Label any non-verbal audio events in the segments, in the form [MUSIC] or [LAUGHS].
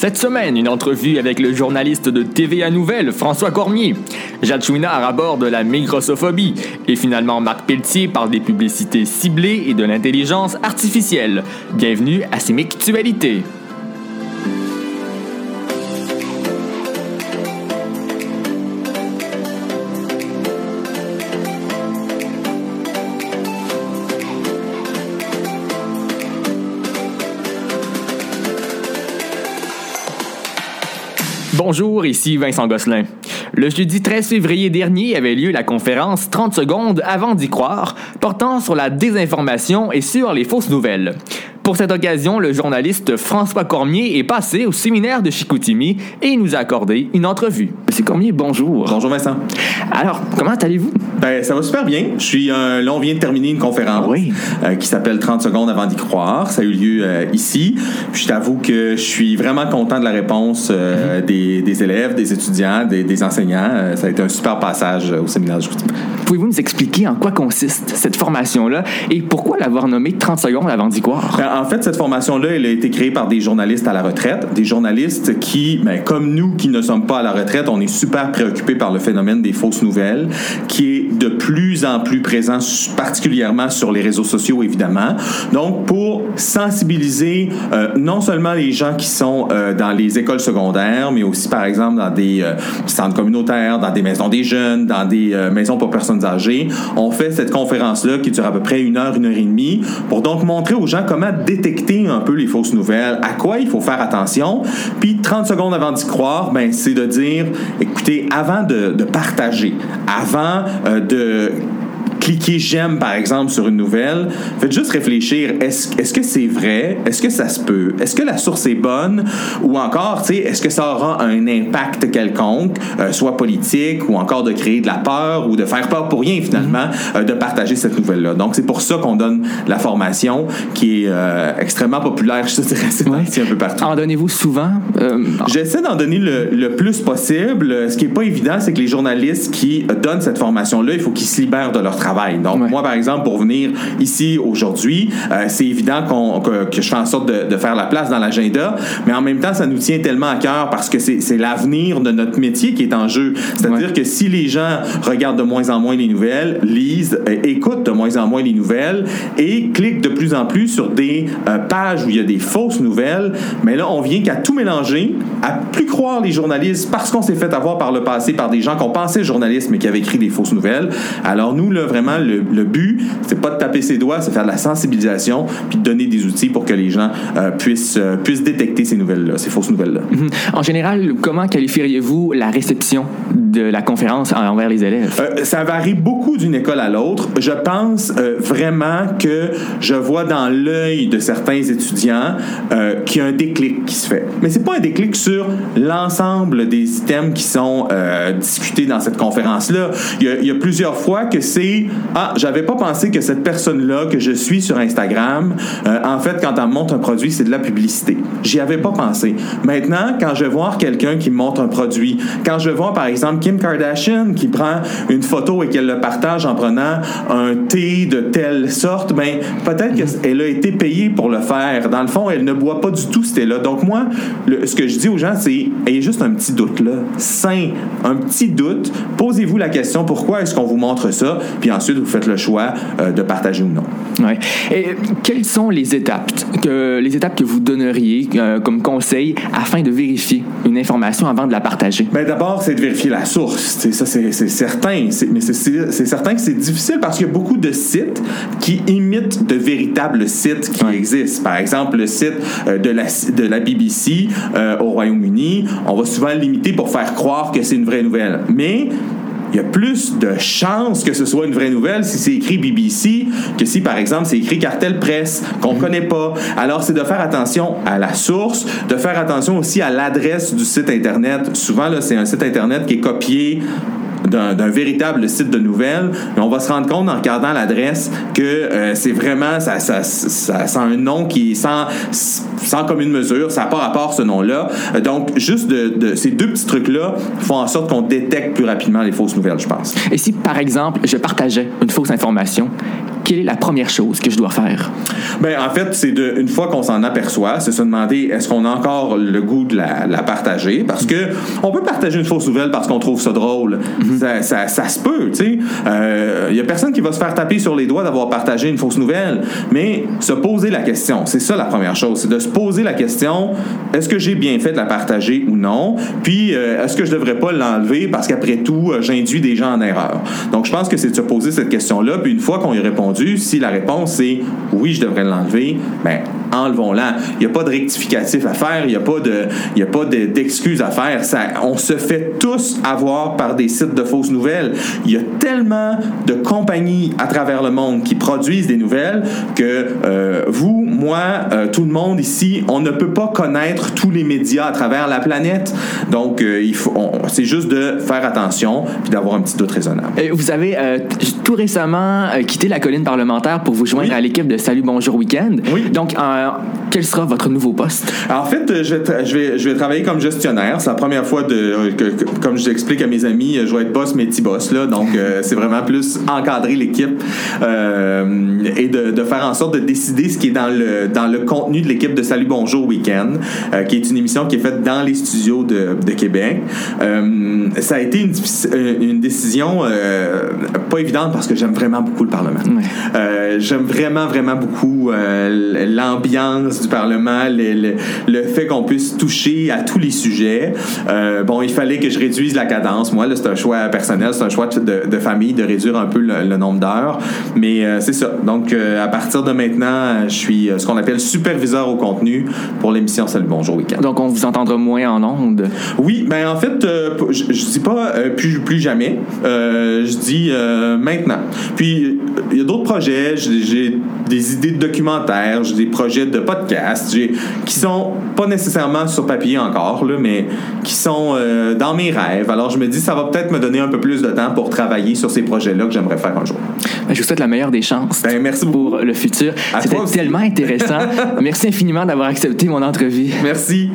Cette semaine, une entrevue avec le journaliste de TVA Nouvelle, François Cormier. Jade Chouinard aborde la microsophobie. Et finalement, Marc Pelletier parle des publicités ciblées et de l'intelligence artificielle. Bienvenue à ces Mictualités. Bonjour, ici Vincent Gosselin. Le jeudi 13 février dernier avait lieu la conférence 30 secondes avant d'y croire, portant sur la désinformation et sur les fausses nouvelles. Pour cette occasion, le journaliste François Cormier est passé au séminaire de Chicoutimi et nous a accordé une entrevue. Monsieur Cormier, bonjour. Bonjour Vincent. Alors, comment allez-vous? Ben, ça va super bien. Je suis, euh, là, on vient de terminer une conférence Oui. euh, qui s'appelle 30 secondes avant d'y croire. Ça a eu lieu euh, ici. Puis je t'avoue que je suis vraiment content de la réponse euh, des, des élèves, des étudiants, des, des enseignants. Ça a été un super passage au séminaire. Pouvez-vous nous expliquer en quoi consiste cette formation-là et pourquoi l'avoir nommée 30 secondes avant d'y croire? Ben, En fait, cette formation-là, elle a été créée par des journalistes à la retraite, des journalistes qui, ben, comme nous qui ne sommes pas à la retraite, on est super préoccupés par le phénomène des fausses nouvelles, qui est de plus en plus présent, particulièrement sur les réseaux sociaux, évidemment. Donc, pour sensibiliser euh, non seulement les gens qui sont euh, dans les écoles secondaires, mais aussi, par exemple, dans des euh, centres communautaires, dans des maisons des jeunes, dans des maisons pour personnes âgées, on fait cette conférence-là qui dure à peu près une heure, une heure et demie, pour donc montrer aux gens comment détecter un peu les fausses nouvelles, à quoi il faut faire attention. Puis 30 secondes avant d'y croire, ben, c'est de dire, écoutez, avant de, de partager, avant de cliquer j'aime par exemple sur une nouvelle, faites juste réfléchir est-ce est-ce que c'est vrai? Est-ce que ça se peut? Est-ce que la source est bonne? Ou encore tu sais est-ce que ça aura un impact quelconque euh, soit politique ou encore de créer de la peur ou de faire peur pour rien finalement euh, de partager cette nouvelle là. Donc c'est pour ça qu'on donne la formation qui est euh, extrêmement populaire je te dirais c'est Ouais. un peu partout. En donnez-vous souvent? J'essaie d'en donner le, le plus possible. Ce qui est pas évident, c'est que les journalistes qui donnent cette formation-là, il faut qu'ils se libèrent de leur travail. Donc, Ouais. moi, par exemple, pour venir ici aujourd'hui, euh, c'est évident qu'on- que, que je fais en sorte de, de faire la place dans l'agenda, mais en même temps, ça nous tient tellement à cœur parce que c'est c'est l'avenir de notre métier qui est en jeu. C'est-à-dire Ouais. que si les gens regardent de moins en moins les nouvelles, lisent, euh, écoutent de moins en moins les nouvelles et cliquent de plus en plus sur des euh, pages où il y a des fausses nouvelles, mais là, on vient qu'à tout mélanger, à plus croire les journalistes parce qu'on s'est fait avoir par le passé par des gens qu'on pensait journalistes mais qui avaient écrit des fausses nouvelles. Alors nous, là, vraiment, le, le but, c'est pas de taper ses doigts, c'est faire de la sensibilisation puis de donner des outils pour que les gens euh, puissent, euh, puissent détecter ces nouvelles-là, ces fausses nouvelles-là. mhm. En général, comment qualifieriez-vous la réception de la conférence envers les élèves? Euh, ça varie beaucoup d'une école à l'autre. Je pense euh, vraiment que je vois dans l'œil de certains étudiants euh, qu'il y a un déclic qui se fait. Mais c'est pas un déclic sur l'ensemble des items qui sont discutés dans cette conférence-là. Il il y a plusieurs fois que c'est ah j'avais pas pensé que cette personne-là que je suis sur Instagram, en fait quand elle me montre un produit c'est de la publicité. J'y avais pas pensé. Maintenant quand je voir quelqu'un qui me montre un produit, quand je vois par exemple Kim Kardashian qui prend une photo et qu'elle le partage en prenant un thé de telle sorte, ben peut-être qu'elle a été payée pour le faire. Dans le fond, elle ne boit pas du tout ce thé-là. Donc moi, le- ce que je dis aux gens, c'est ayez juste un petit doute là, sain, un petit doute. Posez-vous la question pourquoi est-ce qu'on vous montre ça, puis ensuite vous faites le choix euh, de partager ou non. Ouais. Et quelles sont les étapes que, les étapes que vous donneriez euh, comme conseil afin de vérifier une information avant de la partager? Ben d'abord, c'est de vérifier la source. C'est ça, c'est certain. C'est- Mais c'est- certain que c'est difficile parce qu'il y a beaucoup de sites qui imitent de véritables sites qui Ouais. existent. Par exemple, le site euh, de la, de la BBC euh, au Royaume-Uni, on va souvent l'imiter pour faire croire que c'est une vraie nouvelle. Mais il y a plus de chances que ce soit une vraie nouvelle si c'est écrit BBC que si, par exemple, c'est écrit Cartel Presse, qu'on ne connaît pas. Alors, c'est de faire attention à la source, de faire attention aussi à l'adresse du site Internet. Souvent, là, c'est un site Internet qui est copié d'un véritable site de nouvelles, mais on va se rendre compte en regardant l'adresse que euh, c'est vraiment, ça, ça, un nom qui est sans, sans commune mesure, ça n'a pas rapport ce nom-là. Euh, Donc, juste de- ces deux petits trucs-là font en sorte qu'on détecte plus rapidement les fausses nouvelles, je pense. Et si, par exemple, je partageais une fausse information, quelle est la première chose que je dois faire? Ben, en fait, c'est de, une fois qu'on s'en aperçoit, c'est se demander est-ce qu'on a encore le goût de la, la partager? Parce que on peut partager une fausse nouvelle parce qu'on trouve ça drôle. ça, ça, ça se peut, tu sais. Il euh, y a personne qui va se faire taper sur les doigts d'avoir partagé une fausse nouvelle, mais se poser la question, c'est ça la première chose, c'est de se poser la question est-ce que j'ai bien fait de la partager ou non? Puis, euh, est-ce que je devrais pas l'enlever parce qu'après tout, euh, j'induis des gens en erreur? Donc, je pense que c'est de se poser cette question-là. Puis, une fois qu'on y a si la réponse est oui, je devrais l'enlever, ben, enlevons-la. Il n'y a pas de rectificatif à faire, il n'y a pas de, il y a pas d'excuses à faire. Ça, on se fait tous avoir par des sites de fausses nouvelles. Il y a tellement de compagnies à travers le monde qui produisent des nouvelles que euh, vous, moi, euh, tout le monde ici, on ne peut pas connaître tous les médias à travers la planète. Donc, euh, il faut, c'est juste de faire attention puis d'avoir un petit doute raisonnable. vous avez tout récemment quitté la colline parlementaire pour vous joindre à l'équipe de Salut Bonjour Week-end. Oui. Donc, quel sera votre nouveau poste? en fait, je vais, je, vais, je vais travailler comme gestionnaire. C'est la première fois de, que, comme je l'explique à mes amis, je vais être boss, mais petit boss. Là, donc, c'est vraiment plus encadrer l'équipe euh, et de, de, faire en sorte de décider ce qui est dans le, dans le contenu de l'équipe de Salut Bonjour Week-end, euh, qui est une émission qui est faite dans les studios de, de Québec. Euh, ça a été une, une décision pas évidente parce que j'aime vraiment beaucoup le Parlement. j'aime vraiment, vraiment beaucoup l'ambiance du Parlement, le, le, fait qu'on puisse toucher à tous les sujets. bon, il fallait que je réduise la cadence. Moi, c'est un choix personnel, c'est un choix de, de, famille de réduire un peu le, nombre d'heures. Mais euh, c'est ça. Donc, euh, à partir de maintenant, je suis euh, ce qu'on appelle superviseur au contenu pour l'émission Salut Bonjour Week-end. Donc, on vous entendra moins en ondes? Oui, ben en fait, je, je dis pas plus, plus jamais. je dis maintenant. Puis, il y a d'autres projets. J'ai des idées de documentaires, j'ai des projets de podcasts qui sont pas nécessairement sur papier encore, là, mais qui sont dans mes rêves. Alors, je me dis, ça va peut-être me donner un peu plus de temps pour travailler sur ces projets-là que j'aimerais faire un jour. Ben, je vous souhaite la meilleure des chances ben, merci pour le futur. C'était tellement intéressant. [LAUGHS] merci infiniment d'avoir accepté mon entrevue. Merci.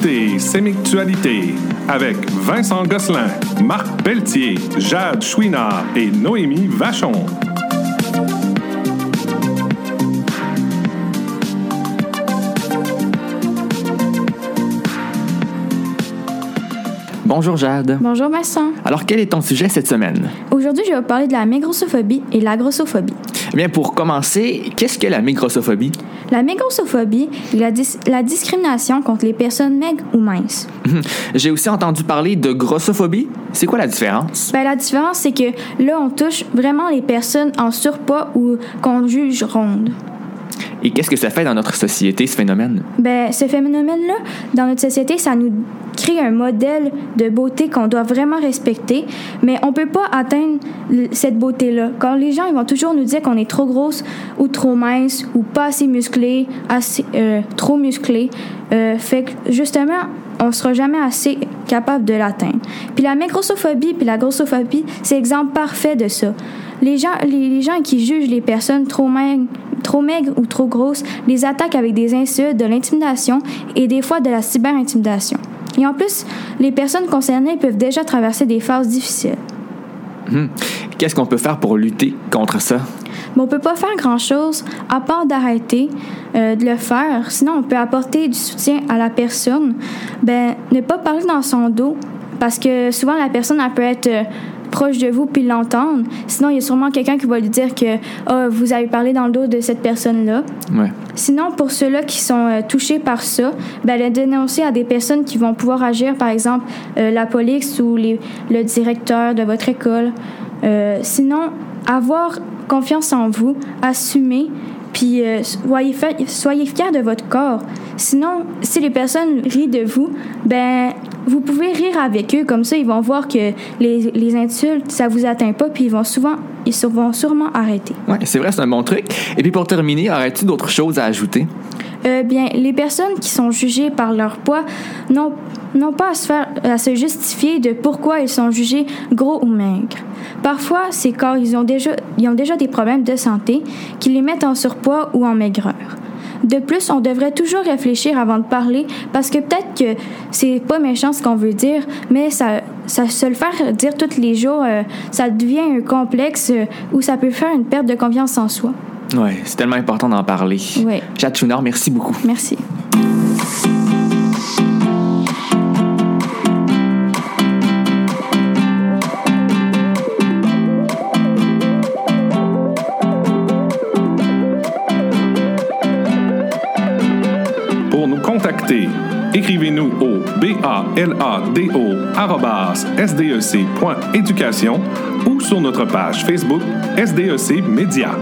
Écoutez avec Vincent Gosselin, Marc Pelletier, Jade Chouinard et Noémie Vachon. Bonjour Jade. Bonjour Vincent. Alors quel est ton sujet cette semaine? Aujourd'hui, je vais vous parler de la migrossophobie et la grossophobie. Eh bien, pour commencer, qu'est-ce que la migrossophobie? La migrossophobie est la, la discrimination contre les personnes maigres ou minces. J'ai aussi entendu parler de grossophobie. C'est quoi la différence? Ben, la différence, c'est que là, on touche vraiment les personnes en surpoids ou qu'on juge rondes. Et qu'est-ce que ça fait dans notre société, ce phénomène? Ben, ce phénomène-là, dans notre société, ça nous crée un modèle de beauté qu'on doit vraiment respecter, mais on peut pas atteindre cette beauté-là. Quand les gens ils vont toujours nous dire qu'on est trop grosse ou trop mince ou pas assez musclé, assez, euh, trop musclé, euh, fait que justement, on sera jamais assez capable de l'atteindre. Puis la microsophobie puis la grossophobie, c'est exemple parfait de ça. Les gens, les, gens qui jugent les personnes trop maigres, trop maigres ou trop grosses les attaquent avec des insultes, de l'intimidation et des fois de la cyber-intimidation. Et en plus, les personnes concernées peuvent déjà traverser des phases difficiles. Hmm. Qu'est-ce qu'on peut faire pour lutter contre ça? Bon, on peut pas faire grand-chose à part d'arrêter euh, de le faire. Sinon, on peut apporter du soutien à la personne. Ben, ne pas parler dans son dos parce que souvent la personne elle peut être euh, proche de vous puis l'entendre. Sinon, il y a sûrement quelqu'un qui va lui dire que oh, vous avez parlé dans le dos de cette personne-là. Ouais. Sinon, pour ceux-là qui sont euh, touchés par ça, ben, le dénoncer à des personnes qui vont pouvoir agir, par exemple euh, la police ou les, le directeur de votre école. Euh, sinon, avoir confiance en vous, assumer, puis soyez, soyez fiers de votre corps. Sinon, si les personnes rient de vous, ben vous pouvez rire avec eux, comme ça ils vont voir que les, les insultes, ça vous atteint pas, puis ils vont souvent, ils vont sûrement arrêter. Oui, c'est vrai, c'est un bon truc. Et puis pour terminer, aurais-tu d'autres choses à ajouter? Euh, bien, les personnes qui sont jugées par leur poids n'ont pas à se, justifier de pourquoi ils sont jugés gros ou maigres. Parfois, c'est car ils ont, déjà, des problèmes de santé qui les mettent en surpoids ou en maigreur. De plus, on devrait toujours réfléchir avant de parler parce que peut-être que c'est pas méchant ce qu'on veut dire, mais ça, ça se le faire dire tous les jours, euh, ça devient un complexe euh, où ça peut faire une perte de confiance en soi. Ouais, c'est tellement important d'en parler. Ouais. Jade Chouinard, merci beaucoup. Merci. Pour nous contacter, écrivez-nous au balado@sdec.éducation ou sur notre page Facebook SDEC Média.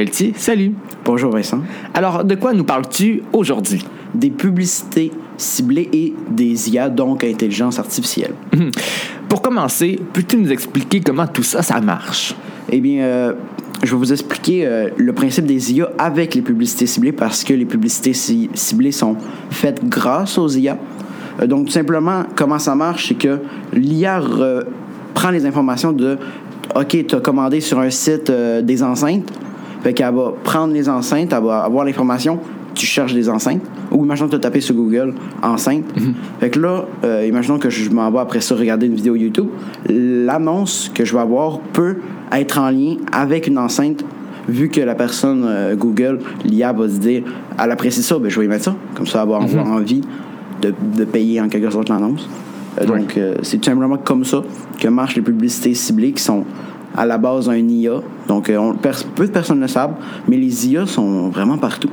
Pelletier, salut. Bonjour Vincent. Alors, de quoi nous parles-tu aujourd'hui? Des publicités ciblées et des IA, donc intelligence artificielle. Pour commencer, peux-tu nous expliquer comment tout ça, ça marche? Eh bien, euh, je vais vous expliquer euh, le principe des IA avec les publicités ciblées parce que les publicités ci- ciblées sont faites grâce aux IA. Euh, donc, tout simplement, comment ça marche, c'est que l'IA re- prend les informations de OK, tu as commandé sur un site euh, des enceintes. Fait qu'elle va prendre les enceintes, elle va avoir l'information, tu cherches des enceintes. Ou imaginons que tu as tapé sur Google enceinte. Fait que là, euh, imaginons que je m'en vais après ça regarder une vidéo YouTube. L'annonce que je vais avoir peut être en lien avec une enceinte vu que la personne euh, Google, l'IA va se dire, elle apprécie ça, ben, je vais y mettre ça. Comme ça, elle va avoir envie de, de payer en quelque sorte l'annonce. Euh, donc, euh, c'est tout simplement comme ça que marchent les publicités ciblées qui sont à la base un IA. Donc, euh, on- peu de personnes le savent, mais les IA sont vraiment partout.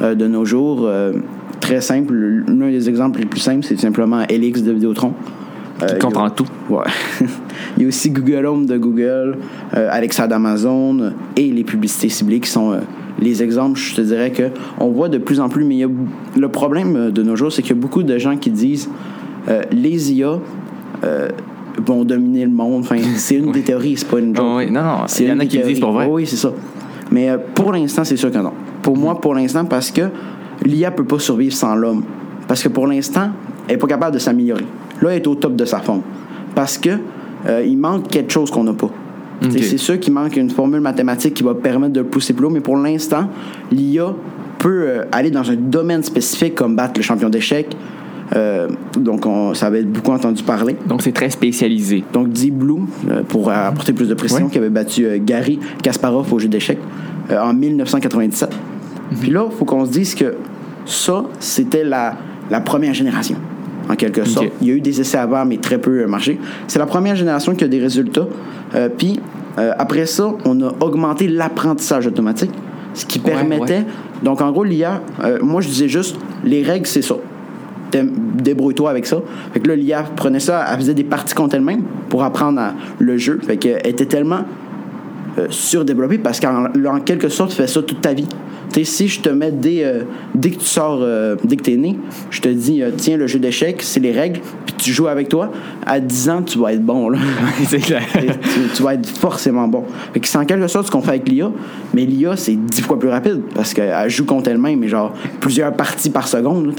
Euh, de nos jours, euh, très simple, l'un des exemples les plus simples, c'est tout simplement LX de Vidéotron. Euh, il y a- comprends tout. Ouais. [LAUGHS] il y a aussi Google Home de Google, euh, Alexa d'Amazon euh, et les publicités ciblées qui sont euh, les exemples. Je te dirais que on voit de plus en plus, mais il y a, le problème euh, de nos jours, c'est qu'il y a beaucoup de gens qui disent euh, les IA euh, vont dominer le monde. Enfin, c'est une [LAUGHS] des théories, c'est pas une joke. Oh, oui. Non, non, C'est il y en a qui le disent pour vrai. Oh oui, c'est ça. Mais euh, pour l'instant, c'est sûr que non. Pour moi, pour l'instant, parce que l'IA peut pas survivre sans l'homme. Parce que pour l'instant, elle n'est pas capable de s'améliorer. Là, elle est au top de sa forme. Parce que euh, il manque quelque chose qu'on n'a pas. C'est- sûr qu'il manque une formule mathématique qui va permettre de pousser plus haut, mais pour l'instant, l'IA peut euh, aller dans un domaine spécifique comme battre le champion d'échecs. Euh, donc, on, ça avait beaucoup entendu parler. Donc, c'est très spécialisé. Donc, Deep Blue, euh, pour apporter plus de précision, qui avait battu euh, Gary Kasparov au jeu d'échecs en 1997. Puis là, il faut qu'on se dise que ça, c'était la, la première génération, en quelque sorte. Il y a eu des essais avant, mais très peu marché. C'est la première génération qui a des résultats. Euh, puis, euh, après ça, on a augmenté l'apprentissage automatique, ce qui Ouais, permettait. ouais. Donc, en gros, l'IA, euh, moi, je disais juste, les règles, c'est ça débrouille-toi avec ça. Fait que là, l'IA prenait ça, elle faisait des parties contre elle-même pour apprendre à- le jeu. Fait qu'elle était tellement euh, surdéveloppée parce qu'en en quelque sorte, tu fais ça toute ta vie. Si je te mets dès, euh, dès que tu sors, euh, dès que tu es né, je te dis, euh, tiens, le jeu d'échecs, c'est les règles, puis tu joues avec toi, à 10 ans, tu vas être bon. Là. [LAUGHS] c'est clair. [LAUGHS] Tu, tu vas être forcément bon. Fait que c'est en quelque sorte ce qu'on fait avec l'IA, mais l'IA, c'est dix fois plus rapide parce qu'elle joue contre elle-même, mais genre plusieurs parties par seconde.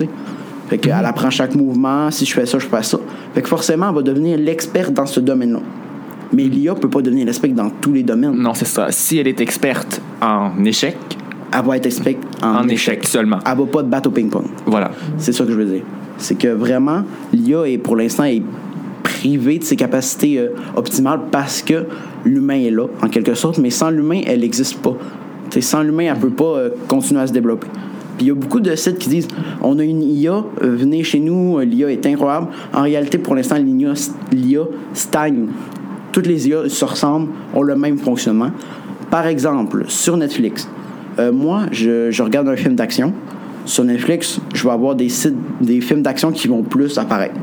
Fait qu'elle apprend chaque mouvement, si je fais ça, je fais ça. Fait que forcément, elle va devenir l'expert dans ce domaine-là. Mais l'IA peut pas devenir l'expert dans tous les domaines. Non, c'est ça. Si elle est experte en échec, Elle va être expert en, en échec seulement. Elle va pas te battre au ping-pong. Voilà. C'est ça que je veux dire. C'est que vraiment, l'IA est pour l'instant est privée de ses capacités euh, optimales parce que l'humain est là, en quelque sorte, mais sans l'humain, elle n'existe pas. T'sais, sans l'humain, elle ne peut pas euh, continuer à se développer. Puis il y a beaucoup de sites qui disent on a une IA, euh, venez chez nous, l'IA est incroyable. En réalité, pour l'instant, l'IA, stagne. Toutes les IA se ressemblent, ont le même fonctionnement. Par exemple, sur Netflix, euh, moi, je, regarde un film d'action. Sur Netflix, je vais avoir des sites, des films d'action qui vont plus apparaître.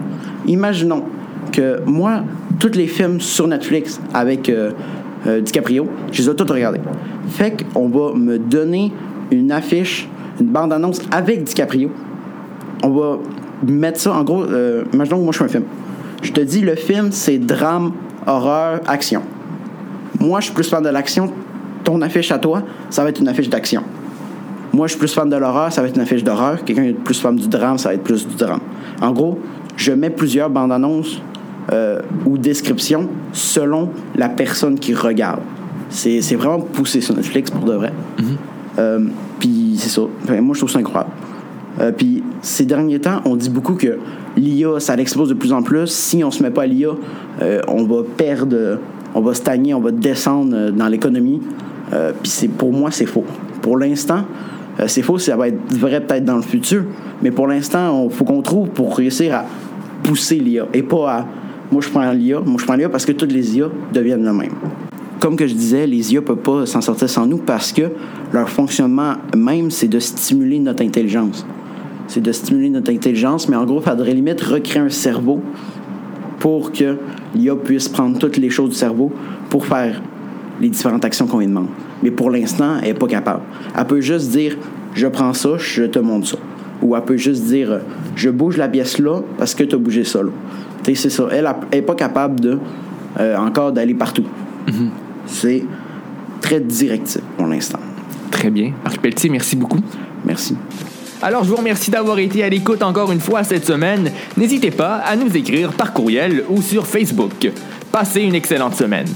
Imaginons que moi, tous les films sur Netflix avec euh, DiCaprio, je les ai tous regardés. Fait qu'on va me donner une affiche, une bande-annonce avec DiCaprio. On va mettre ça, en gros, euh, imaginons que moi je fais un film. Je te dis, le film, c'est drame, horreur, action. Moi, je suis plus fan de l'action. Ton affiche à toi, ça va être une affiche d'action. Moi, je suis plus fan de l'horreur, ça va être une affiche d'horreur. Quelqu'un est plus fan du drame, ça va être plus du drame. En gros, je mets plusieurs bandes annonces euh, ou descriptions selon la personne qui regarde. C'est c'est vraiment poussé sur Netflix pour de vrai. Euh, Puis c'est ça. Moi, je trouve ça incroyable. Euh, Puis ces derniers temps, on dit beaucoup que l'IA, ça l'expose de plus en plus. Si on se met pas à l'IA, euh, on va perdre, on va stagner, on va descendre euh, dans l'économie. Puis c'est pour moi, c'est faux. Pour l'instant, c'est faux. Ça va être vrai peut-être dans le futur. Mais pour l'instant, il faut qu'on trouve pour réussir à pousser l'IA et pas à moi je prends l'IA, moi je prends l'IA parce que toutes les IA deviennent le même. Comme que je disais, les IA ne peuvent pas s'en sortir sans nous parce que leur fonctionnement même, c'est de stimuler notre intelligence. C'est de stimuler notre intelligence, mais en gros, il faudrait limite recréer un cerveau pour que l'IA puisse prendre toutes les choses du cerveau pour faire les différentes actions qu'on lui demande. Mais pour l'instant, elle n'est pas capable. Elle peut juste dire Je prends ça, je te montre ça. Ou elle peut juste dire Je bouge la pièce là parce que tu as bougé ça là. Tu sais, c'est ça. Elle n'est pas capable de euh, encore d'aller partout. C'est très directif pour l'instant. Très bien. Marc Pelletier, merci beaucoup. Merci. Alors, je vous remercie d'avoir été à l'écoute encore une fois cette semaine. N'hésitez pas à nous écrire par courriel ou sur Facebook. Passez une excellente semaine.